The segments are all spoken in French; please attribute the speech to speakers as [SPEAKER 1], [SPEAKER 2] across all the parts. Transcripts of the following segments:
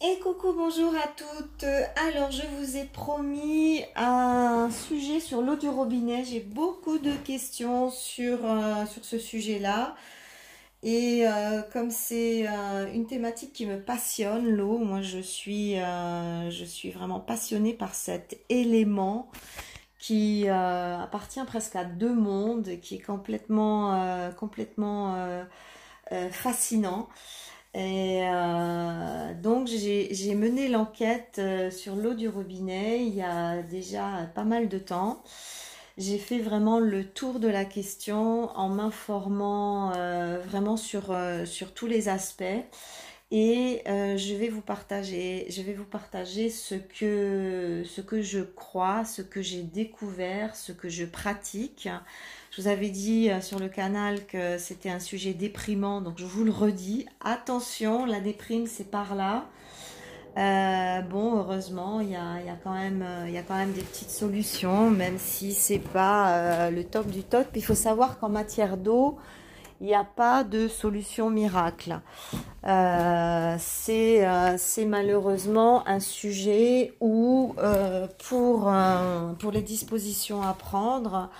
[SPEAKER 1] Et coucou, bonjour à toutes. Alors, je vous ai promis un sujet sur l'eau du robinet. J'ai beaucoup de questions sur, euh, sur ce sujet-là. Et euh, comme c'est euh, une thématique qui me passionne, l'eau, moi je suis, je suis vraiment passionnée par cet élément qui appartient presque à deux mondes, qui est complètement, complètement fascinant. Et euh, donc j'ai mené l'enquête euh, sur l'eau du robinet il y a déjà pas mal de temps. J'ai fait vraiment le tour de la question en m'informant euh, vraiment sur, sur tous les aspects. Et je vais vous partager, je vais vous partager ce que, ce que je crois, ce que j'ai découvert, ce que je pratique. Je vous avais dit euh, sur le canal que c'était un sujet déprimant, donc je vous le redis. Attention, la déprime, c'est par là. Euh, bon, heureusement, il y a, quand même, euh, y a quand même des petites solutions, même si c'est pas le top du top. Il faut savoir qu'en matière d'eau, il n'y a pas de solution miracle. c'est malheureusement un sujet où, pour, pour les dispositions à prendre,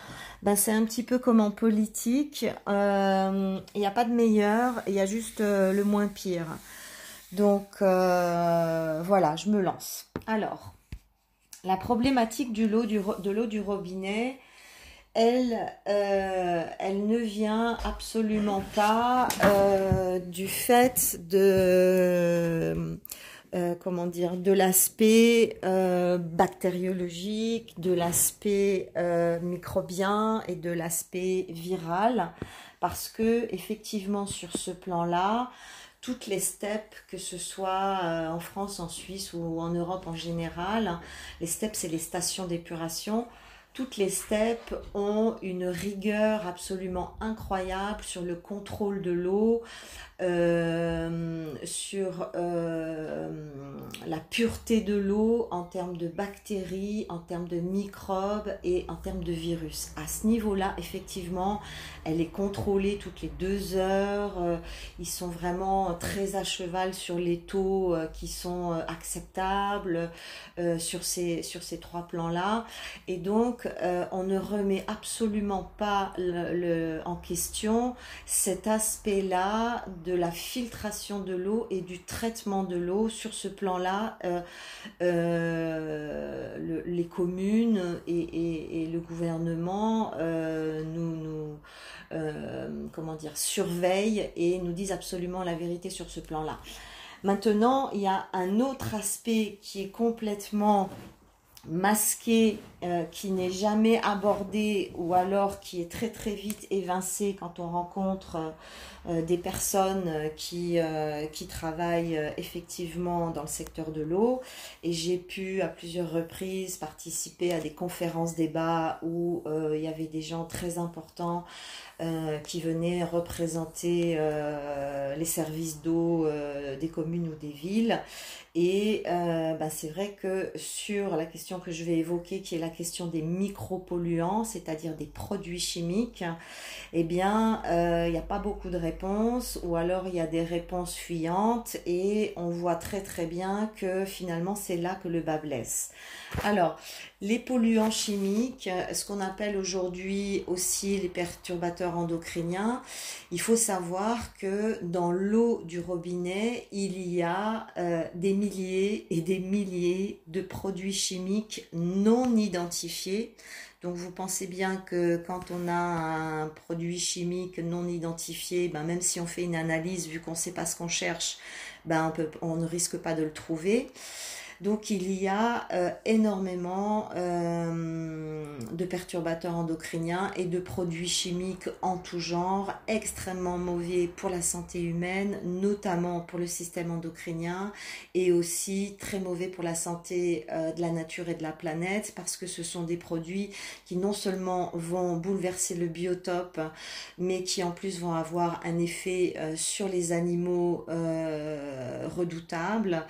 [SPEAKER 1] ben, c'est un petit peu comme en politique. Euh, il n'y a pas de meilleur, il y a juste euh, le moins pire. Donc euh, voilà, je me lance. Alors, la problématique de l'eau du robinet, elle, elle ne vient absolument pas du fait de euh, comment dire, de l'aspect euh, bactériologique, de l'aspect euh, microbien et de l'aspect viral, parce que effectivement sur ce plan-là, toutes les steppes, que ce soit en France, en Suisse ou en Europe en général, les steppes c'est les stations d'épuration, toutes les steppes ont une rigueur absolument incroyable sur le contrôle de l'eau, euh, sur euh, la pureté de l'eau en termes de bactéries, en termes de microbes et en termes de virus. À ce niveau-là, effectivement, elle est contrôlée toutes les deux heures. Euh, ils sont vraiment très à cheval sur les taux qui sont acceptables sur, ces, trois plans-là. On ne remet absolument pas en question cet aspect-là de la filtration de l'eau et du traitement de l'eau. Sur ce plan-là, euh, euh, les communes et, le gouvernement euh, nous, nous comment dire, surveillent et nous disent absolument la vérité sur ce plan-là. Maintenant, il y a un autre aspect qui est complètement masqué euh, qui n'est jamais abordé ou alors qui est très très vite évincé quand on rencontre euh, euh, des personnes qui, qui travaillent effectivement dans le secteur de l'eau. Et j'ai pu à plusieurs reprises participer à des conférences débats où il y avait des gens très importants qui venaient représenter les services d'eau des communes ou des villes. Et bah, c'est vrai que sur la question que je vais évoquer, qui est la question des micropolluants, c'est-à-dire des produits chimiques, eh bien, euh, il n'y a pas beaucoup de réponses, ou alors il y a des réponses fuyantes, et on voit très très bien que finalement c'est là que le bas blesse. Alors, les polluants chimiques, ce qu'on appelle aujourd'hui aussi les perturbateurs endocriniens, il faut savoir que dans l'eau du robinet, il y a euh, des milliers et des milliers de produits chimiques non identifiés. Donc vous pensez bien que quand on a un produit chimique non identifié, ben même si on fait une analyse, vu qu'on ne sait pas ce qu'on cherche, ben on, on ne risque pas de le trouver. Donc il y a euh, énormément euh, de perturbateurs endocriniens et de produits chimiques en tout genre, extrêmement mauvais pour la santé humaine, notamment pour le système endocrinien, et aussi très mauvais pour la santé euh, de la nature et de la planète, parce que ce sont des produits qui non seulement vont bouleverser le biotope, mais qui en plus vont avoir un effet sur les animaux redoutables.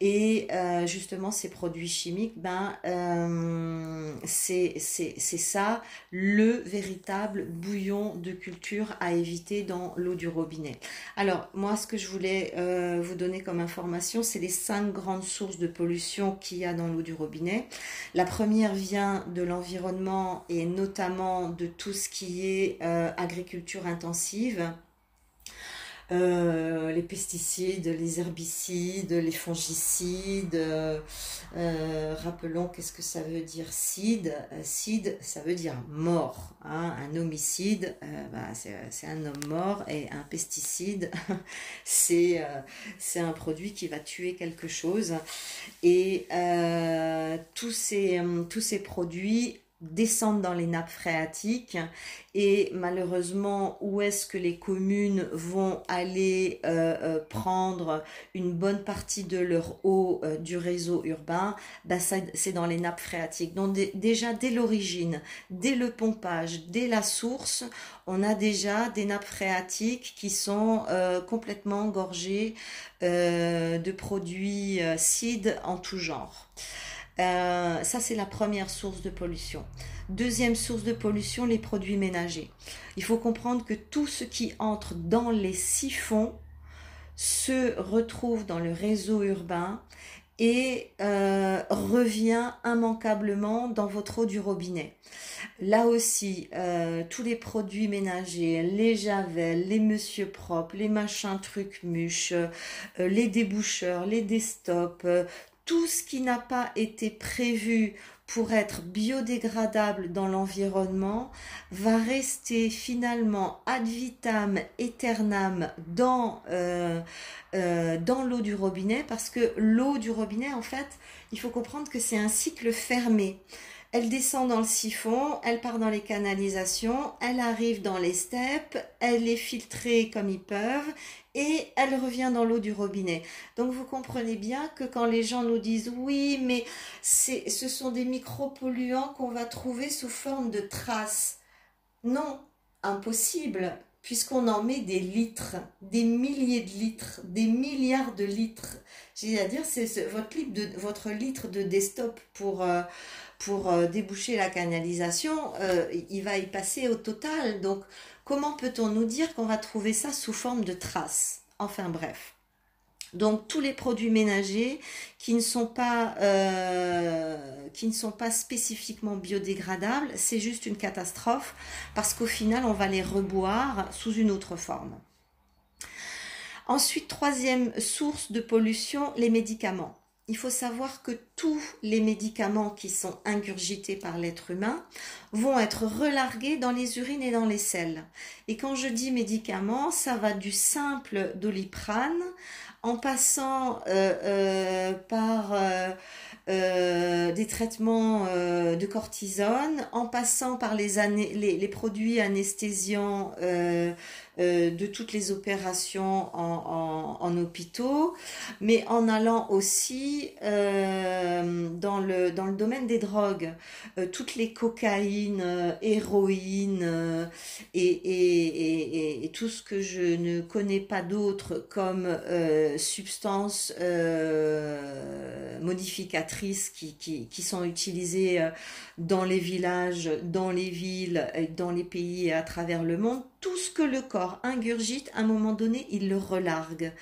[SPEAKER 1] Et justement ces produits chimiques, ben, euh, c'est ça le véritable bouillon de culture à éviter dans l'eau du robinet. Alors, moi, ce que je voulais euh, vous donner comme information, c'est les cinq grandes sources de pollution qu'il y a dans l'eau du robinet. La première vient de l'environnement et notamment de tout ce qui est agriculture intensive euh, les pesticides, les herbicides, les fongicides. Euh, rappelons qu'est-ce que ça veut dire cide. Cide, ça veut dire mort. Hein. Un homicide, euh, bah, c'est un homme mort et un pesticide, c'est un produit qui va tuer quelque chose. Et tous ces, tous ces produits descendent dans les nappes phréatiques. Et malheureusement où est-ce que les communes vont aller euh, euh, prendre une bonne partie de leur eau euh, du réseau urbain? Ben c'est dans les nappes phréatiques. Donc déjà dès l'origine dès le pompage dès la source on a déjà des nappes phréatiques qui sont complètement gorgées de produits cides en tout genre euh, ça, c'est la première source de pollution. Deuxième source de pollution, les produits ménagers. Il faut comprendre que tout ce qui entre dans les siphons se retrouve dans le réseau urbain et euh, revient immanquablement dans votre eau du robinet. Là aussi, euh, tous les produits ménagers, les javels, les monsieur propres, les machins trucs muches, les déboucheurs, les destops, tout ce qui n'a pas été prévu pour être biodégradable dans l'environnement va rester finalement ad vitam aeternam dans, euh, euh, dans l'eau du robinet parce que l'eau du robinet en fait il faut comprendre que c'est un cycle fermé. Elle descend dans le siphon, elle part dans les canalisations, elle arrive dans les steppes, elle est filtrée comme ils peuvent et elle revient dans l'eau du robinet. Donc vous comprenez bien que quand les gens nous disent oui, mais ce sont des micropolluants qu'on va trouver sous forme de traces. Non, impossible, puisqu'on en met des litres, des milliers de litres, des milliards de litres. C'est-à-dire, c'est votre, litre de, votre litre de pour, euh, pour euh, déboucher la canalisation, euh, il va y passer au total. Donc, comment peut-on nous dire qu'on va trouver ça sous forme de traces? Enfin bref. Donc tous les produits ménagers qui ne sont pas, euh, qui ne sont pas spécifiquement biodégradables, c'est juste une catastrophe parce qu'au final on va les reboire sous une autre forme. Ensuite, troisième source de pollution, les médicaments il faut savoir que tous les médicaments qui sont ingurgités par l'être humain vont être relargués dans les urines et dans les selles. Et quand je dis médicaments, ça va du simple doliprane en passant euh, euh, par euh, des traitements de cortisone, en passant par les, les, les produits anesthésiants euh, de toutes les opérations en, en, hôpitaux, mais en allant aussi euh, dans, le, dans le domaine des drogues, euh, toutes les cocaïnes, héroïne et, et, et, tout ce que je ne connais pas d'autre comme substances modificatrices qui, sont utilisées dans les villages, dans les villes, dans les pays à travers le monde, tout ce que le corps ingurgite, à un moment donné, il le relargue.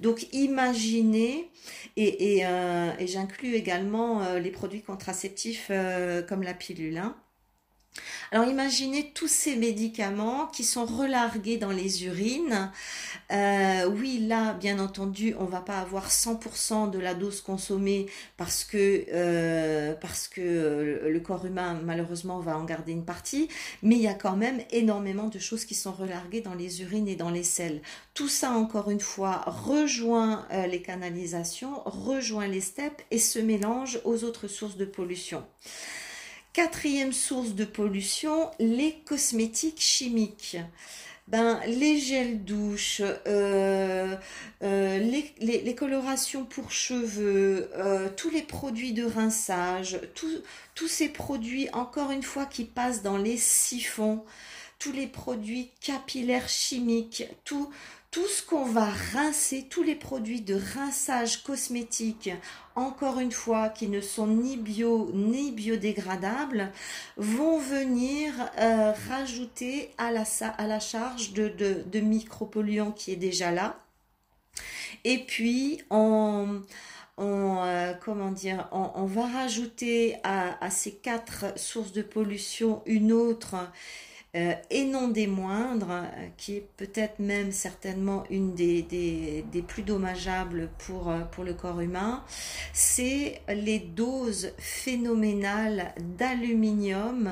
[SPEAKER 1] Donc imaginez, et, euh, j'inclus également euh, les produits contraceptifs euh, comme la pilule. Hein. Alors imaginez tous ces médicaments qui sont relargués dans les urines. Euh, oui, là, bien entendu, on va pas avoir 100% de la dose consommée parce que, euh, euh, le corps humain, malheureusement, va en garder une partie. Mais il y a quand même énormément de choses qui sont relarguées dans les urines et dans les selles. Tout ça, encore une fois, rejoint les canalisations, rejoint les steppes et se mélange aux autres sources de pollution. Quatrième source de pollution, les cosmétiques chimiques. Ben, les gels douche, euh, euh, les, colorations pour cheveux, euh, tous les produits de rinçage, tous ces produits, encore une fois, qui passent dans les siphons, tous les produits capillaires chimiques, tout, tout ce qu'on va rincer, tous les produits de rinçage cosmétique, encore une fois, qui ne sont ni bio ni biodégradables, vont venir euh, rajouter à la, charge de, de, micropolluants qui est déjà là. Et puis, on, euh, va rajouter à, ces quatre sources de pollution une autre euh, et non des moindres, euh, qui est peut-être même certainement une des, plus dommageables pour, euh, pour le corps humain, c'est les doses phénoménales d'aluminium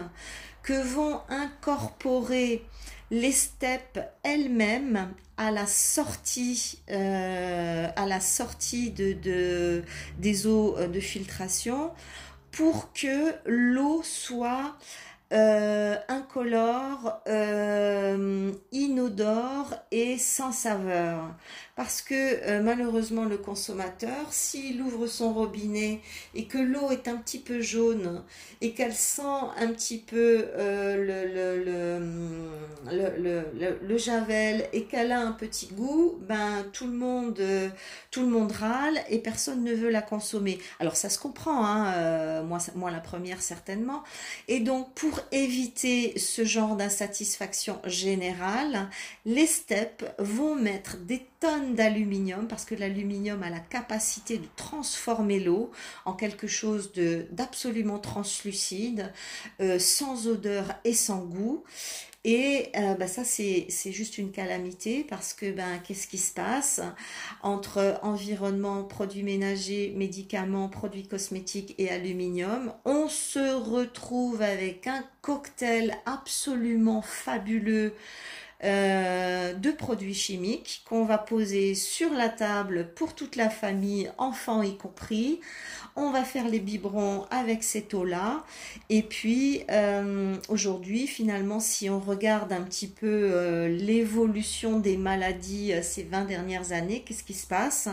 [SPEAKER 1] que vont incorporer les steppes elles-mêmes à la sortie, à la sortie de, des eaux de filtration pour que l'eau soit euh, incolore, euh, inodore et sans saveur parce que euh, malheureusement le consommateur, s'il ouvre son robinet et que l'eau est un petit peu jaune et qu'elle sent un petit peu le, javel et qu'elle a un petit goût, ben tout le monde tout le monde râle et personne ne veut la consommer. Alors ça se comprend, hein, moi, moi la première certainement. Et donc pour éviter ce genre d'insatisfaction générale, les steps vont mettre des tonnes d'aluminium parce que l'aluminium a la capacité de transformer l'eau en quelque chose d'absolument translucide, euh, sans odeur et sans goût. Et euh, bah, ça, c'est juste une calamité parce que ben, qu'est-ce qui se passe entre environnement, produits ménagers, médicaments, produits cosmétiques et aluminium? On se retrouve avec un cocktail absolument fabuleux euh, de produits chimiques qu'on va poser sur la table pour toute la famille, enfants y compris. On va faire les biberons avec cette eau-là. Et puis, euh, aujourd'hui, finalement, si on regarde un petit peu euh, l'évolution des maladies ces 20 dernières années, qu'est-ce qui se passe?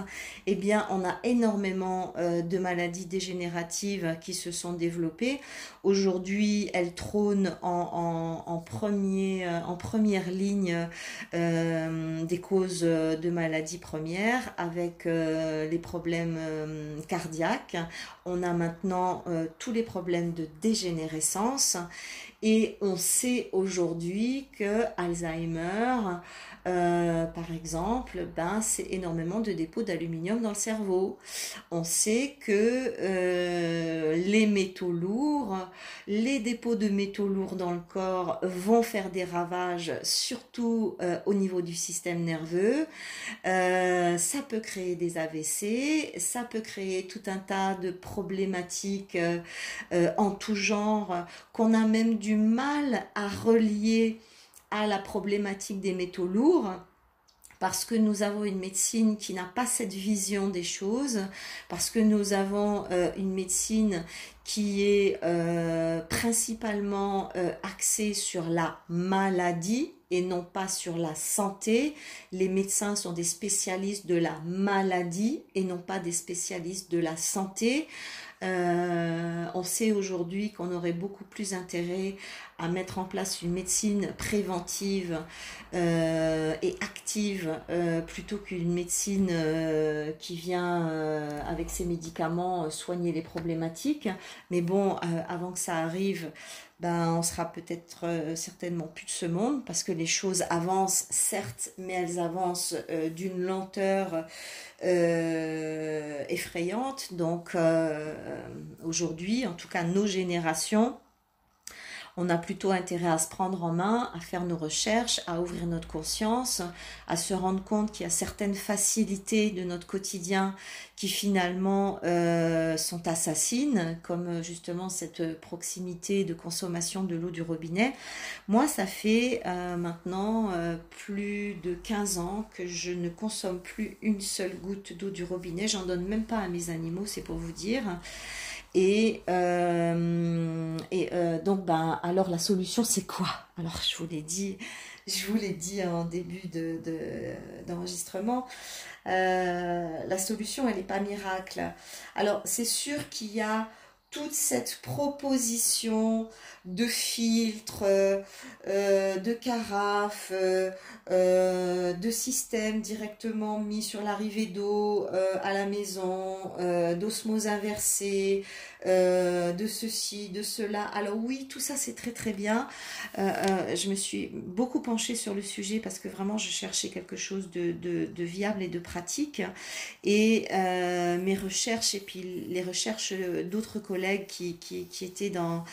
[SPEAKER 1] Eh bien, on a énormément de maladies dégénératives qui se sont développées. Aujourd'hui, elles trônent en, en première ligne des causes de maladies premières avec les problèmes cardiaques, on a maintenant euh, tous les problèmes de dégénérescence et on sait aujourd'hui que Alzheimer, euh, par exemple, ben, c'est énormément de dépôts d'aluminium dans le cerveau. On sait que euh, les métaux lourds, les dépôts de métaux lourds dans le corps vont faire des ravages, surtout au niveau du système nerveux. ça peut créer des AVC, ça peut créer tout un tas de problématiques en tout genre qu'on a même du mal à relier à la problématique des métaux lourds parce que nous avons une médecine qui n'a pas cette vision des choses, parce que nous avons euh, une médecine qui est euh, principalement euh, axée sur la maladie et non pas sur la santé. Les médecins sont des spécialistes de la maladie et non pas des spécialistes de la santé. on sait aujourd'hui qu'on aurait beaucoup plus intérêt à mettre en place une médecine préventive euh, et active euh, plutôt qu'une médecine euh, qui vient avec ses médicaments soigner les problématiques. Mais bon, avant que ça arrive, ben, on sera peut-être certainement plus de ce monde parce que les choses avancent, certes, mais elles avancent d'une lenteur effrayante. Donc aujourd'hui, en tout cas nos générations, on a plutôt intérêt à se prendre en main, à faire nos recherches, à ouvrir notre conscience, à se rendre compte qu'il y a certaines facilités de notre quotidien qui finalement euh, sont assassines, comme euh, justement cette proximité de consommation de l'eau du robinet. Moi, ça fait euh, maintenant plus de 15 ans que je ne consomme plus une seule goutte d'eau du robinet. J'en donne même pas à mes animaux, c'est pour vous dire. Et, euh, et euh, donc, ben, alors la solution, c'est quoi? Alors, je vous l'ai dit, je vous l'ai dit en début de, d'enregistrement, euh, la solution, elle n'est pas miracle. Alors, c'est sûr qu'il y a toute cette proposition de filtres, euh, euh, de carafes, euh, de systèmes directement mis sur l'arrivée d'eau à la maison, d'osmose inversée, de ceci, de cela. Alors oui, tout ça c'est très très bien. je me suis beaucoup penchée sur le sujet parce que vraiment je cherchais quelque chose de, de viable et de pratique. Et mes recherches et puis les recherches d'autres collègues qui, qui, qui étaient dans,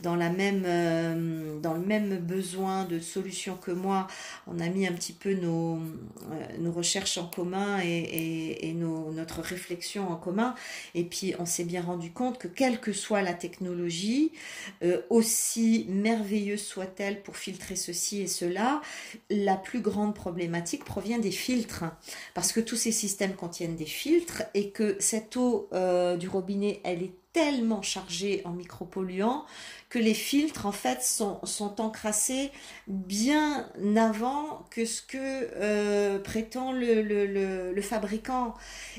[SPEAKER 1] dans la même, euh, dans le même besoin de solution que moi, on a mis un petit peu nos, euh, nos recherches en commun et, et, nos, notre réflexion en commun. Et puis on s'est bien rendu compte que quelle que soit la technologie, euh, aussi merveilleuse soit-elle pour filtrer ceci et cela, la plus grande problématique provient des filtres. Parce que tous ces systèmes contiennent des filtres et que cette eau du robinet, elle est tellement chargée en micropolluants que les filtres en fait sont, sont encrassés bien avant que ce que euh, prétend le, le, le, fabricant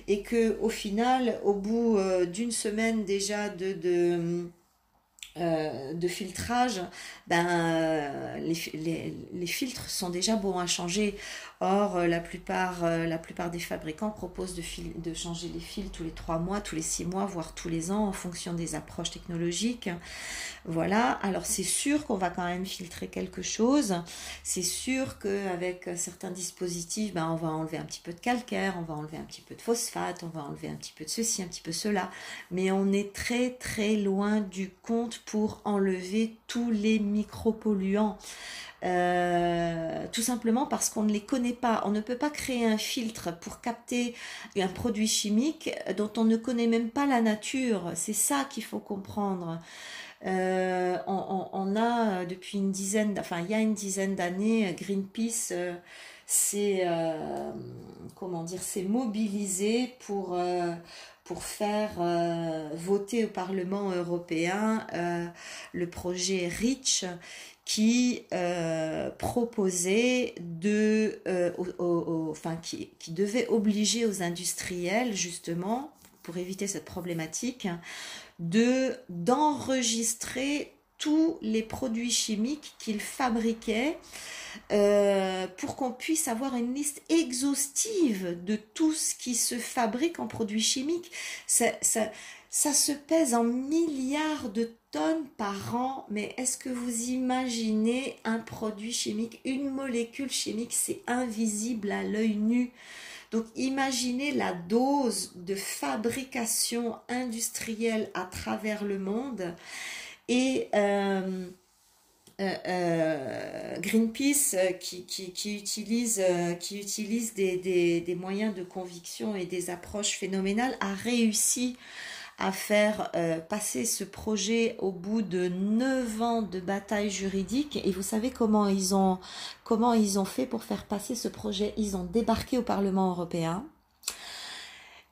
[SPEAKER 1] et que au final au bout euh, d'une semaine déjà de, de euh, de filtrage, ben, les, les, les, filtres sont déjà bons à changer. Or, euh, la plupart, euh, la plupart des fabricants proposent de, changer les fils tous les trois mois, tous les six mois, voire tous les ans en fonction des approches technologiques. Voilà, alors c'est sûr qu'on va quand même filtrer quelque chose. C'est sûr qu'avec certains dispositifs, ben, on va enlever un petit peu de calcaire, on va enlever un petit peu de phosphate, on va enlever un petit peu de ceci, un petit peu cela. Mais on est très très loin du compte pour enlever tous les micropolluants. Euh, tout simplement parce qu'on ne les connaît pas. On ne peut pas créer un filtre pour capter un produit chimique dont on ne connaît même pas la nature. C'est ça qu'il faut comprendre. Euh, on, a depuis une dizaine, enfin il y a une dizaine d'années, Greenpeace euh, s'est comment dire, s'est mobilisé pour pour faire voter au Parlement européen le projet REACH qui euh, proposait de, euh, enfin qui, qui, devait obliger aux industriels justement pour éviter cette problématique de d'enregistrer tous les produits chimiques qu'ils fabriquaient euh, pour qu'on puisse avoir une liste exhaustive de tout ce qui se fabrique en produits chimiques. Ça, ça, ça se pèse en milliards de tonnes par an, mais est-ce que vous imaginez un produit chimique, une molécule chimique, c'est invisible à l'œil nu? Donc imaginez la dose de fabrication industrielle à travers le monde. Et euh, euh, euh, Greenpeace qui, utilise, des, moyens de conviction et des approches phénoménales a réussi à faire passer ce projet au bout de neuf ans de bataille juridique. Et vous savez comment ils ont comment ils ont fait pour faire passer ce projet? Ils ont débarqué au Parlement européen.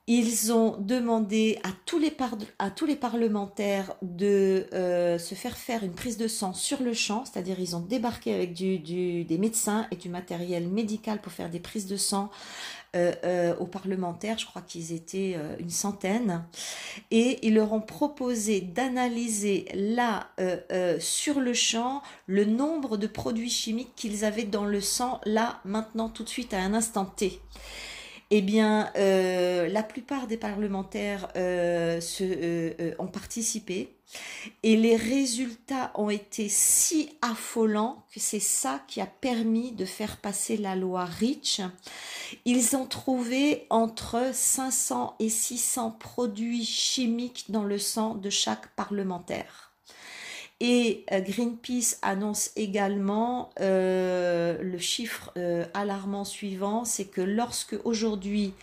[SPEAKER 1] Ils ont demandé à tous les, à tous les parlementaires de euh, se faire faire une prise de sang sur le champ, c'est-à-dire ils ont débarqué avec du, du, des médecins et du matériel médical pour faire des prises de sang euh, euh, aux parlementaires, je crois qu'ils étaient euh, une centaine, et ils leur ont proposé d'analyser là, sur le champ, le nombre de produits chimiques qu'ils avaient dans le sang, là, maintenant, tout de suite, à un instant T eh bien, euh, la plupart des parlementaires euh, se, euh, ont participé et les résultats ont été si affolants que c'est ça qui a permis de faire passer la loi REACH. Ils ont trouvé entre 500 et 600 produits chimiques dans le sang de chaque parlementaire. Et euh, Greenpeace annonce également euh, le chiffre euh, alarmant suivant, c'est que lorsque aujourd'hui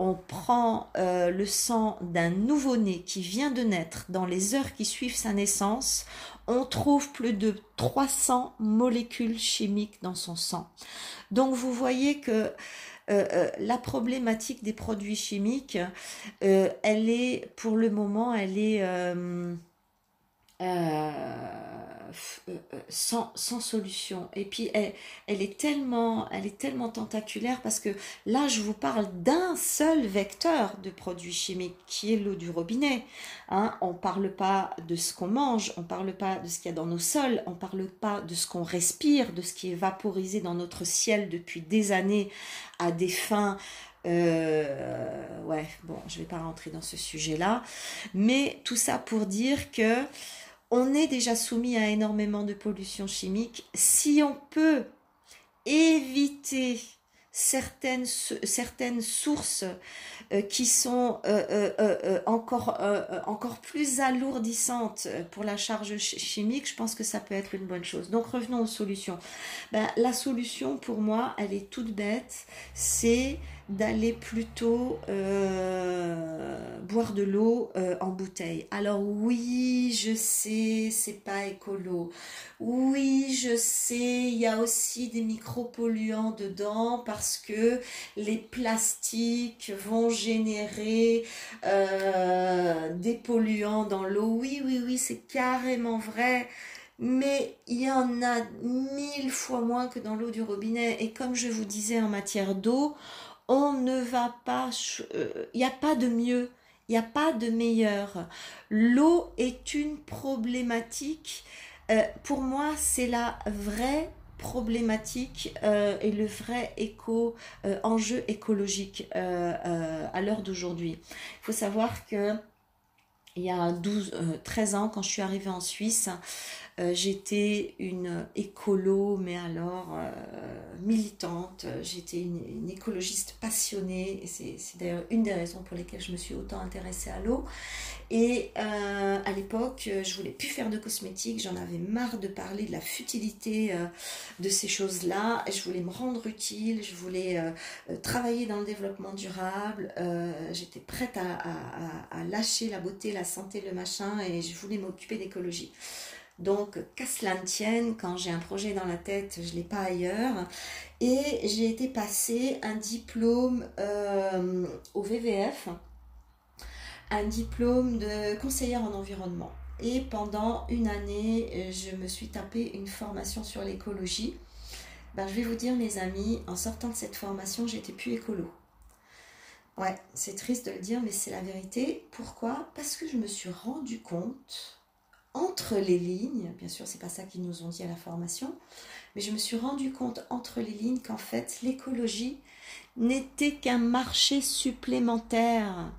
[SPEAKER 1] on prend le sang d'un nouveau-né qui vient de naître dans les heures qui suivent sa naissance, on trouve plus de 300 molécules chimiques dans son sang. Donc vous voyez que la problématique des produits chimiques, elle est pour le moment, elle est euh, euh, sans, sans, solution. Et puis elle, elle, est tellement, elle est tellement tentaculaire parce que là, je vous parle d'un seul vecteur de produits chimiques qui est l'eau du robinet. Hein. On parle pas de ce qu'on mange, on parle pas de ce qu'il y a dans nos sols, on parle pas de ce qu'on respire, de ce qui est vaporisé dans notre ciel depuis des années à des fins euh, ouais, bon, je vais pas rentrer dans ce sujet-là, mais tout ça pour dire que on est déjà soumis à énormément de pollution chimique. Si on peut éviter certaines, sources euh, qui sont euh, euh, encore, encore plus alourdissantes pour la charge chimique, je pense que ça peut être une bonne chose. Donc revenons aux solutions. Ben, la solution pour moi, elle est toute bête, c'est d'aller plutôt euh, boire de l'eau euh, en bouteille. Alors oui, je sais, c'est pas écolo. Oui, je sais, il y a aussi des micropolluants dedans parce que les plastiques vont générer euh, des polluants dans l'eau. Oui, oui, oui, c'est carrément vrai mais il y en a mille fois moins que dans l'eau du robinet. Et comme je vous disais en matière d'eau, on ne va pas, il euh, n'y a pas de mieux, il n'y a pas de meilleur. L'eau est une problématique. Euh, pour moi, c'est la vraie problématique euh, et le vrai éco enjeu écologique à l'heure d'aujourd'hui. Il faut savoir que il y a 12, 13 ans, quand je suis arrivée en Suisse, euh, j'étais une écolo, mais alors euh, militante. J'étais une, écologiste passionnée. C'est d'ailleurs une des raisons pour lesquelles je me suis autant intéressée à l'eau. Et euh, à l'époque, je voulais plus faire de cosmétiques. J'en avais marre de parler de la futilité de ces choses-là. Je voulais me rendre utile. Je voulais travailler dans le développement durable. J'étais prête à lâcher la beauté, la santé, le machin, et je voulais m'occuper d'écologie. Donc, qu'à cela ne tienne, quand j'ai un projet dans la tête, je ne l'ai pas ailleurs. Et j'ai été passer un diplôme euh, au VVF, un diplôme de conseillère en environnement. Et pendant une année, je me suis tapé une formation sur l'écologie. Ben, je vais vous dire, mes amis, en sortant de cette formation, j'étais plus écolo. Ouais, c'est triste de le dire, mais c'est la vérité. Pourquoi? Parce que je me suis rendu compte entre les lignes, bien sûr, c'est pas ça qu'ils nous ont dit à la formation, mais je me suis rendu compte entre les lignes qu'en fait, l'écologie n'était qu'un marché supplémentaire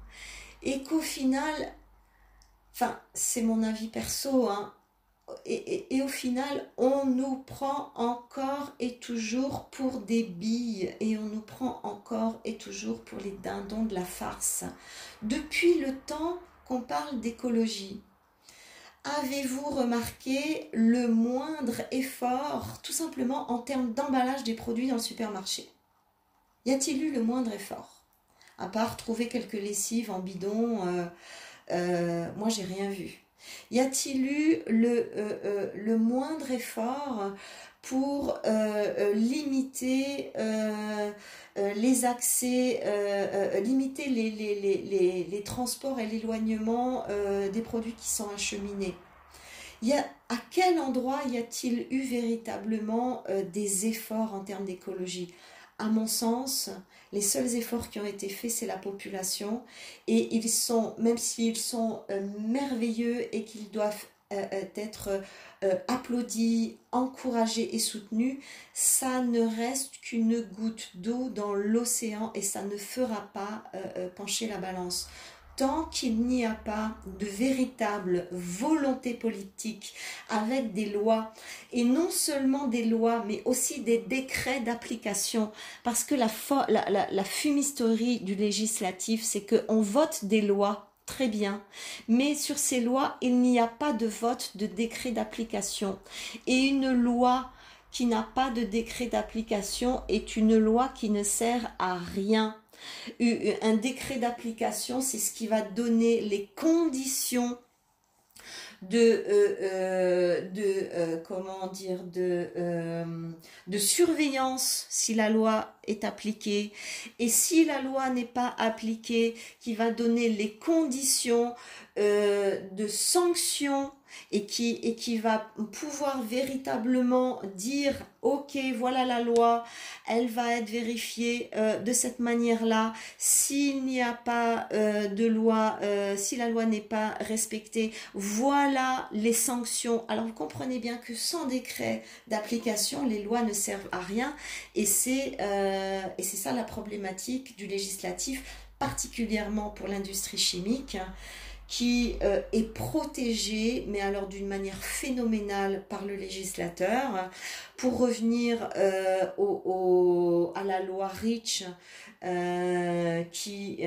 [SPEAKER 1] et qu'au final, enfin, c'est mon avis perso, hein, et, et, au final, on nous prend encore et toujours pour des billes et on nous prend encore et toujours pour les dindons de la farce. Depuis le temps qu'on parle d'écologie, Avez-vous remarqué le moindre effort, tout simplement en termes d'emballage des produits dans le supermarché? Y a-t-il eu le moindre effort? À part trouver quelques lessives en bidon, euh, euh, moi j'ai rien vu. Y a-t-il eu le, euh, le moindre effort pour limiter les accès, limiter les, les, les, transports et l'éloignement des produits qui sont acheminés. Y a, à quel endroit y a-t-il eu véritablement des efforts en termes d'écologie? À mon sens, les seuls efforts qui ont été faits, c'est la population. Et ils sont, même s'ils sont merveilleux et qu'ils doivent être euh, applaudi, encouragé et soutenu, ça ne reste qu'une goutte d'eau dans l'océan et ça ne fera pas euh, euh, pencher la balance. Tant qu'il n'y a pas de véritable volonté politique avec des lois, et non seulement des lois, mais aussi des décrets d'application, parce que la, la, la fumisterie du législatif, c'est qu'on vote des lois très bien. Mais sur ces lois, il n'y a pas de vote de décret d'application. Et une loi qui n'a pas de décret d'application est une loi qui ne sert à rien. Un décret d'application, c'est ce qui va donner les conditions de, euh, euh, de euh, comment dire, de, de surveillance si la loi est appliquée. Et si la loi n'est pas appliquée, qui va donner les conditions de sanctions et qui, va pouvoir véritablement dire ok voilà la loi elle va être vérifiée euh, de cette manière là s'il n'y a pas euh, de loi euh, si la loi n'est pas respectée voilà les sanctions. Alors vous comprenez bien que sans décret d'application les lois ne servent à rien. Et c'est ça la problématique du législatif particulièrement pour l'industrie chimique qui euh, est protégé, mais alors d'une manière phénoménale par le législateur. Pour revenir euh, à la loi Rich, euh, qui,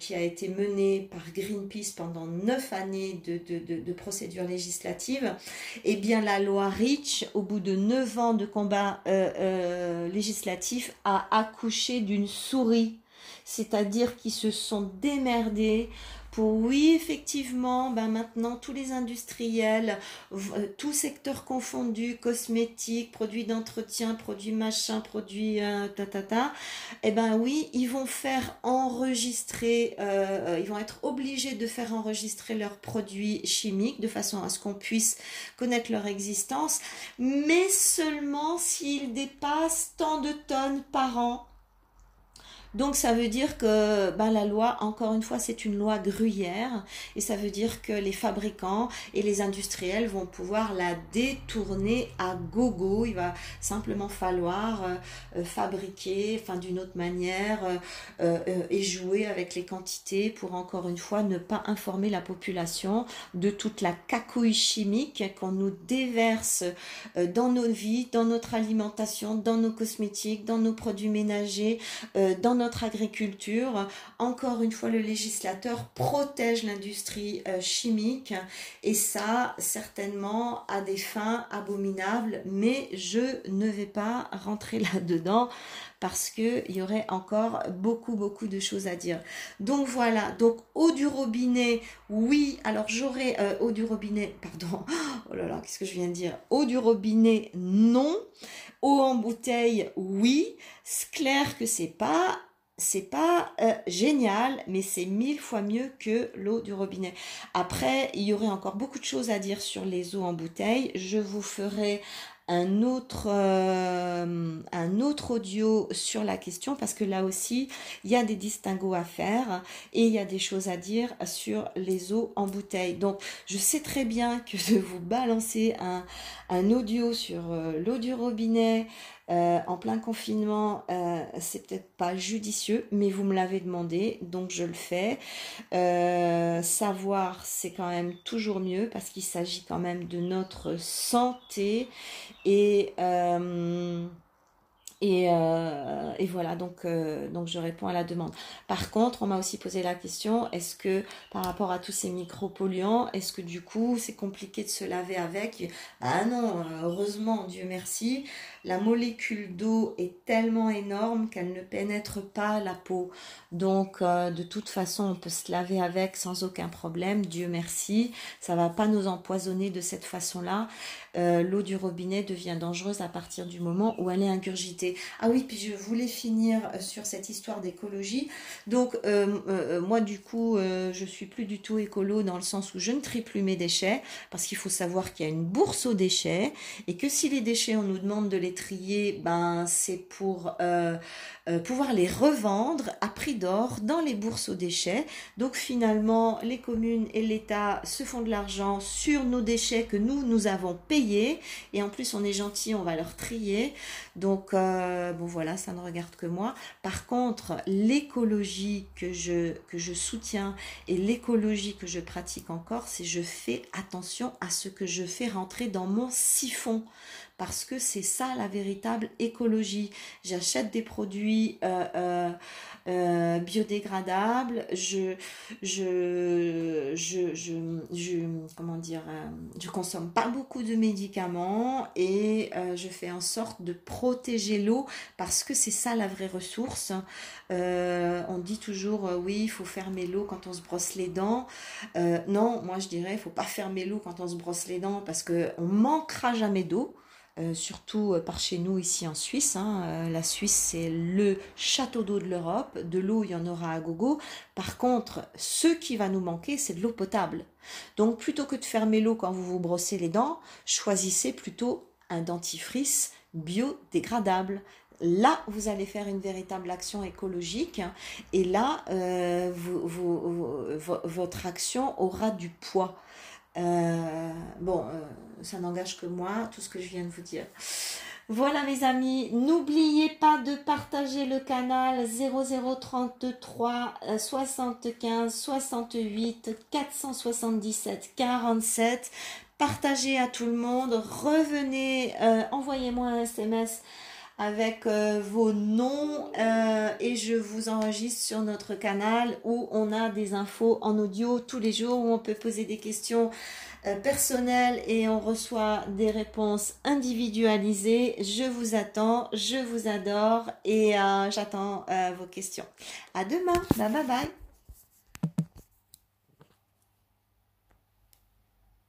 [SPEAKER 1] qui a été menée par Greenpeace pendant neuf années de, procédure législative, eh bien la loi Rich, au bout de neuf ans de combat législatif, a accouché d'une souris c'est-à-dire qu'ils se sont démerdés oui effectivement ben maintenant tous les industriels euh, tout secteur confondu cosmétiques produits d'entretien produits machin produits euh, ta ta ta eh ben oui ils vont faire enregistrer euh, ils vont être obligés de faire enregistrer leurs produits chimiques de façon à ce qu'on puisse connaître leur existence mais seulement s'ils dépassent tant de tonnes par an donc ça veut dire que ben, la loi, encore une fois, c'est une loi gruyère et ça veut dire que les fabricants et les industriels vont pouvoir la détourner à gogo. Il va simplement falloir euh, euh, fabriquer, enfin d'une autre manière, euh, et jouer avec les quantités pour encore une fois ne pas informer la population de toute la cacouille chimique qu'on nous déverse dans nos vies, dans notre alimentation, dans nos cosmétiques, dans nos produits ménagers, dans notre agriculture. Encore une fois, le législateur protège l'industrie euh, chimique et ça, certainement, à des fins abominables, mais je ne vais pas rentrer là-dedans parce qu'il y aurait encore beaucoup, beaucoup de choses à dire. Donc voilà, donc eau du robinet, oui, alors j'aurais euh, eau du robinet, pardon, oh là là, qu'est-ce que je viens de dire? Eau du robinet, non. Eau en bouteille, oui. C'est clair que c'est pas c'est pas euh, génial, mais c'est mille fois mieux que l'eau du robinet. Après, il y aurait encore beaucoup de choses à dire sur les eaux en bouteille. Je vous ferai un autre, euh, un autre audio sur la question parce que là aussi, il y a des distinguos à faire et il y a des choses à dire sur les eaux en bouteille. Donc, je sais très bien que de vous balancer un, un audio sur euh, l'eau du robinet, euh, en plein confinement, euh, c'est peut-être pas judicieux, mais vous me l'avez demandé, donc je le fais. Euh, savoir, c'est quand même toujours mieux parce qu'il s'agit quand même de notre santé et et, voilà, donc, donc je réponds à la demande. Par contre, on m'a aussi posé la question, est-ce que par rapport à tous ces micropolluants, est-ce que du coup c'est compliqué de se laver avec? Ah non, heureusement, Dieu merci, la molécule d'eau est tellement énorme qu'elle ne pénètre pas la peau. Donc euh, de toute façon, on peut se laver avec sans aucun problème, Dieu merci. Ça va pas nous empoisonner de cette façon-là. Euh, l'eau du robinet devient dangereuse à partir du moment où elle est ingurgitée. Ah oui, puis je voulais finir euh, sur cette histoire d'écologie. Donc moi du coup, je suis plus du tout écolo dans le sens où je ne trie plus mes déchets parce qu'il faut savoir qu'il y a une bourse aux déchets et que si les déchets on nous demande de les trier, ben c'est pour pouvoir les revendre à prix d'or dans les bourses aux déchets. Donc finalement, les communes et l'État se font de l'argent sur nos déchets que nous, nous avons payés et en plus on est gentil, on va leur trier. Donc euh, bon voilà, ça ne regarde que moi. Par contre, l'écologie que je, que je soutiens et l'écologie que je pratique encore, c'est je fais attention à ce que je fais rentrer dans mon siphon parce que c'est ça la véritable écologie. J'achète des produits euh, euh, euh, biodégradables, je, je, je, je, comment dire, je consomme pas beaucoup de médicaments et je fais en sorte de protéger l'eau parce que c'est ça la vraie ressource. on dit toujours oui, il faut fermer l'eau quand on se brosse les dents. non, moi je dirais il faut pas fermer l'eau quand on se brosse les dents parce que on manquera jamais d'eau. Euh, surtout euh, par chez nous ici en Suisse. Hein. Euh, la Suisse, c'est le château d'eau de l'Europe. De l'eau, il y en aura à gogo. Par contre, ce qui va nous manquer, c'est de l'eau potable. Donc, plutôt que de fermer l'eau quand vous vous brossez les dents, choisissez plutôt un dentifrice biodégradable. Là, vous allez faire une véritable action écologique et là, votre action aura du poids. Euh, bon, euh, ça n'engage que moi, tout ce que je viens de vous dire. Voilà mes amis, n'oubliez pas de partager le canal 0033 75 68 477 47. Partagez à tout le monde, revenez, euh, envoyez-moi un SMS avec euh, vos noms euh, et je vous enregistre sur notre canal où on a des infos en audio tous les jours où on peut poser des questions euh, personnelles et on reçoit des réponses individualisées. Je vous attends, je vous adore et j'attends vos questions. À demain, bye bye bye.